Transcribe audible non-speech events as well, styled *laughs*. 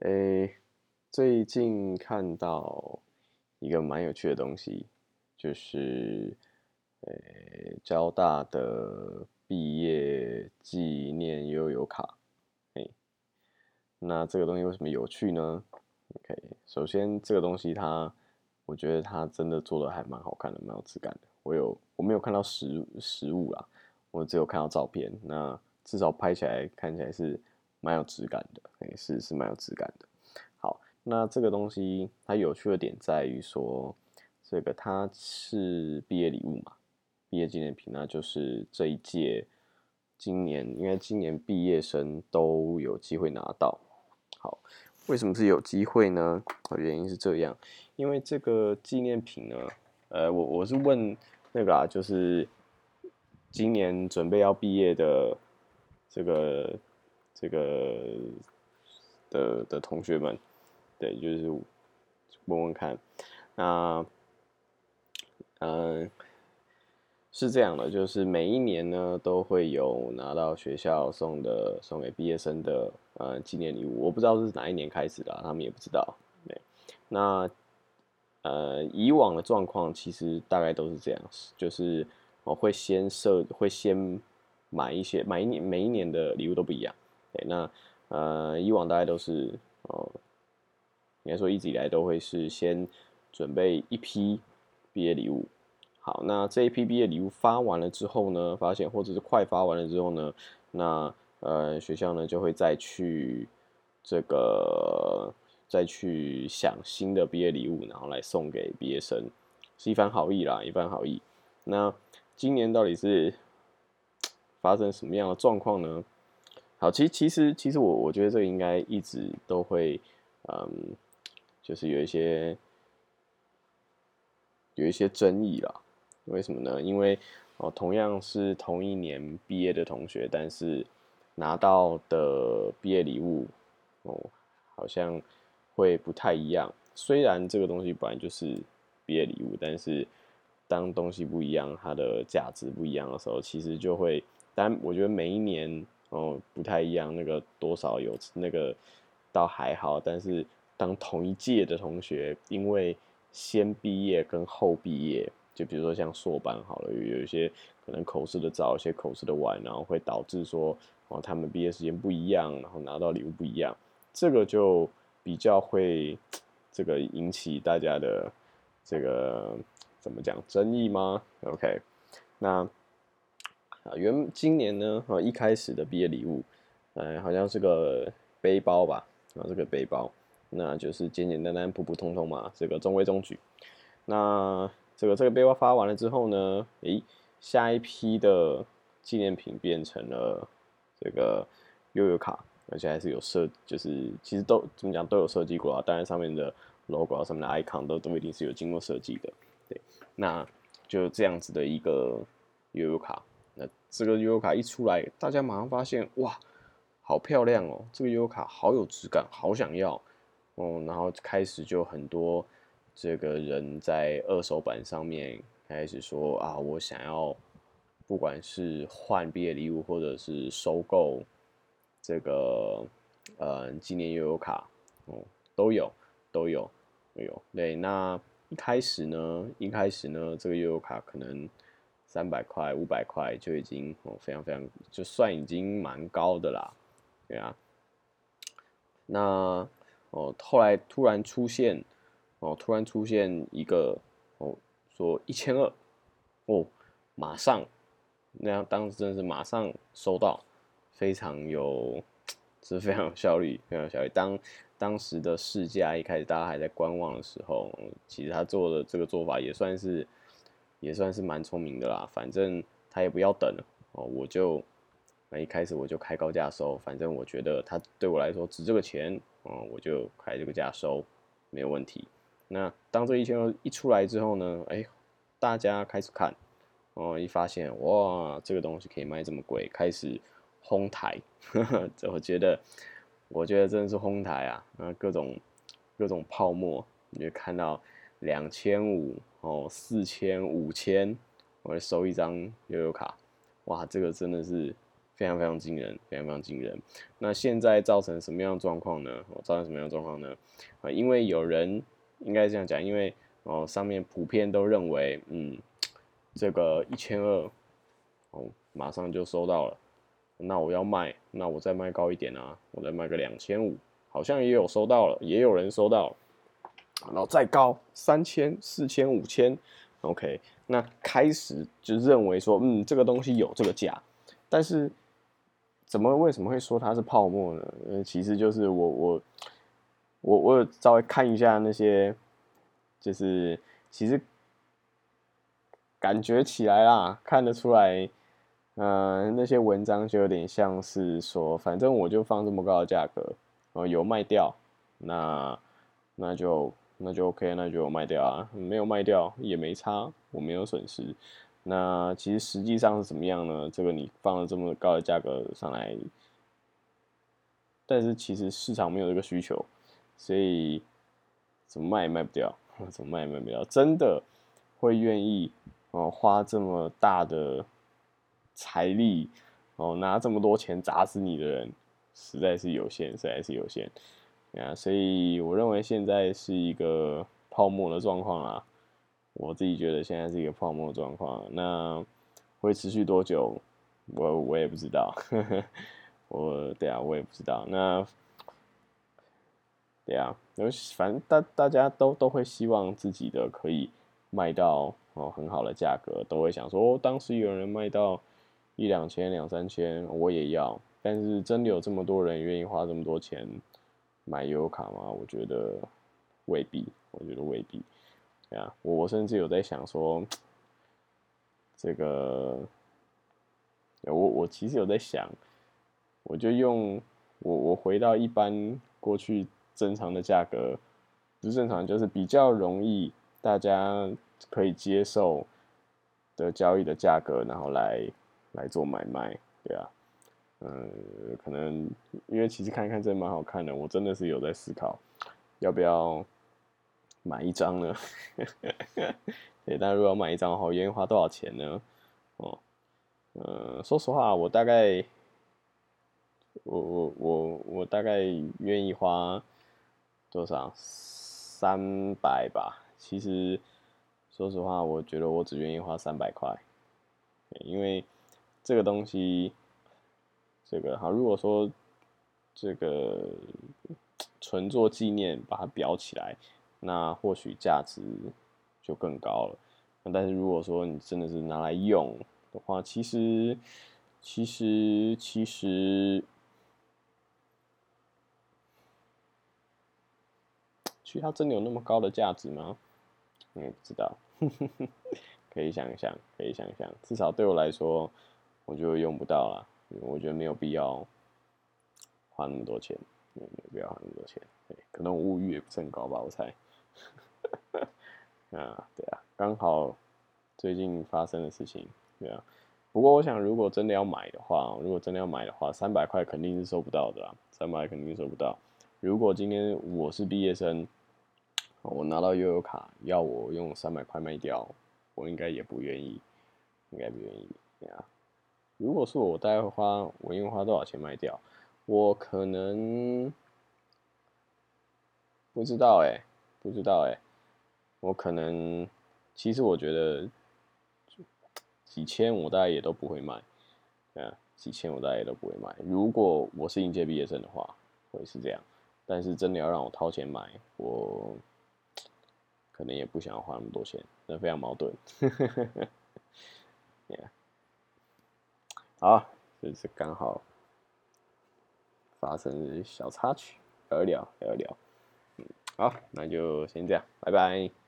诶，最近看到一个蛮有趣的东西，就是诶交大的毕业纪念悠游卡。诶，那这个东西为什么有趣呢？OK，首先这个东西它，我觉得它真的做的还蛮好看的，蛮有质感的。我有我没有看到实实物啦，我只有看到照片。那至少拍起来看起来是。蛮有质感的，哎，是是蛮有质感的。好，那这个东西它有趣的点在于说，这个它是毕业礼物嘛，毕业纪念品，那就是这一届今年，应该今年毕业生都有机会拿到。好，为什么是有机会呢？原因是这样，因为这个纪念品呢，呃，我我是问那个啊，就是今年准备要毕业的这个。这个的的同学们，对，就是问问看，那，嗯，是这样的，就是每一年呢都会有拿到学校送的送给毕业生的呃纪念礼物，我不知道是哪一年开始的，他们也不知道。对，那呃以往的状况其实大概都是这样，就是我会先设，会先买一些，买一年每一年的礼物都不一样。对，那呃，以往大家都是哦，应该说一直以来都会是先准备一批毕业礼物。好，那这一批毕业礼物发完了之后呢，发现或者是快发完了之后呢，那呃学校呢就会再去这个再去想新的毕业礼物，然后来送给毕业生，是一番好意啦，一番好意。那今年到底是发生什么样的状况呢？好，其实其实其实我我觉得这个应该一直都会，嗯，就是有一些有一些争议啦。为什么呢？因为哦，同样是同一年毕业的同学，但是拿到的毕业礼物哦，好像会不太一样。虽然这个东西本来就是毕业礼物，但是当东西不一样，它的价值不一样的时候，其实就会。但我觉得每一年。哦，不太一样，那个多少有那个倒还好，但是当同一届的同学，因为先毕业跟后毕业，就比如说像硕班好了，有一些可能口试的早，一些口试的晚，然后会导致说哦，他们毕业时间不一样，然后拿到礼物不一样，这个就比较会这个引起大家的这个怎么讲争议吗？OK，那。啊，原今年呢，啊一开始的毕业礼物，呃，好像是个背包吧，啊，这个背包，那就是简简单单、普普通通嘛，这个中规中矩。那这个这个背包发完了之后呢，诶，下一批的纪念品变成了这个悠游卡，而且还是有设，就是其实都怎么讲都有设计过啊，当然上面的 logo 啊上面的 icon 都都一定是有经过设计的，对，那就这样子的一个悠游卡。这个悠游卡一出来，大家马上发现哇，好漂亮哦！这个悠游卡好有质感，好想要哦。然后开始就很多这个人在二手版上面开始说啊，我想要，不管是换毕业礼物或者是收购这个呃纪念悠游卡哦，都有都有都有。对，那一开始呢，一开始呢，这个悠游卡可能。三百块、五百块就已经哦，非常非常，就算已经蛮高的啦，对啊。那哦，后来突然出现哦，突然出现一个哦，说一千二哦，马上那样，当时真的是马上收到，非常有，*laughs* 是非常有效率，非常有效率。当当时的市价一开始大家还在观望的时候，其实他做的这个做法也算是。也算是蛮聪明的啦，反正他也不要等哦，我就那一开始我就开高价收，反正我觉得他对我来说值这个钱哦，我就开这个价收，没有问题。那当这一千二一出来之后呢，哎，大家开始看哦，一发现哇，这个东西可以卖这么贵，开始哄抬，*laughs* 这我觉得，我觉得真的是哄抬啊，啊，各种各种泡沫，你就看到。两千五哦，四千五千，我来收一张悠游卡，哇，这个真的是非常非常惊人，非常非常惊人。那现在造成什么样的状况呢？造成什么样的状况呢？啊，因为有人应该这样讲，因为哦上面普遍都认为，嗯，这个一千二，哦马上就收到了，那我要卖，那我再卖高一点啊，我再卖个两千五，好像也有收到了，也有人收到了，然后再高三千、四千、五千，OK，那开始就认为说，嗯，这个东西有这个价，但是。怎么为什么会说它是泡沫呢？呃，其实就是我我我我稍微看一下那些，就是其实感觉起来啦，看得出来，嗯，那些文章就有点像是说，反正我就放这么高的价格，然后，有卖掉，那那就那就 OK，那就卖掉啊，没有卖掉也没差，我没有损失。那其实实际上是怎么样呢？这个你放了这么高的价格上来，但是其实市场没有这个需求，所以怎么卖也卖不掉，*laughs* 怎么卖也卖不掉。真的会愿意哦花这么大的财力哦拿这么多钱砸死你的人，实在是有限，实在是有限啊。所以我认为现在是一个泡沫的状况啦。我自己觉得现在是一个泡沫状况，那会持续多久？我我也不知道。*laughs* 我对啊，我也不知道。那对啊，因为反正大大家都都会希望自己的可以卖到哦很好的价格，都会想说，当时有人卖到一两千、两三千，我也要。但是真的有这么多人愿意花这么多钱买优卡吗？我觉得未必，我觉得未必。对啊，我我甚至有在想说，这个，我我其实有在想，我就用我我回到一般过去正常的价格，不是正常，就是比较容易大家可以接受的交易的价格，然后来来做买卖，对啊，嗯，可能因为其实看一看真的蛮好看的，我真的是有在思考要不要。买一张呢？*laughs* 对，但如果买一张的话，愿意花多少钱呢？哦，呃，说实话，我大概，我我我我大概愿意花多少？三百吧。其实，说实话，我觉得我只愿意花三百块，因为这个东西，这个好，如果说这个纯做纪念，把它裱起来。那或许价值就更高了。但是如果说你真的是拿来用的话，其实其实其实其实它真的有那么高的价值吗？你也不知道，*laughs* 可以想一想，可以想一想。至少对我来说，我就用不到了。我觉得没有必要花那么多钱，没有必要花那么多钱。可能我物欲也不是很高吧，我猜。*laughs* 啊，对啊，刚好最近发生的事情，对啊。不过我想，如果真的要买的话，如果真的要买的话，三百块肯定是收不到的，三百肯定收不到。如果今天我是毕业生，我拿到悠游卡要我用三百块卖掉，我应该也不愿意，应该不愿意，对啊。如果是我，大概会花，我应该花多少钱卖掉？我可能不知道哎。不知道哎，我可能，其实我觉得几千我大概也都不会卖，啊，几千我大概也都不会卖。如果我是应届毕业生的话，会是这样。但是真的要让我掏钱买，我可能也不想要花那么多钱，那非常矛盾。Yeah *laughs* 好，这是刚好发生小插曲，聊一聊，聊一聊。嗯好，那就先这样，拜拜。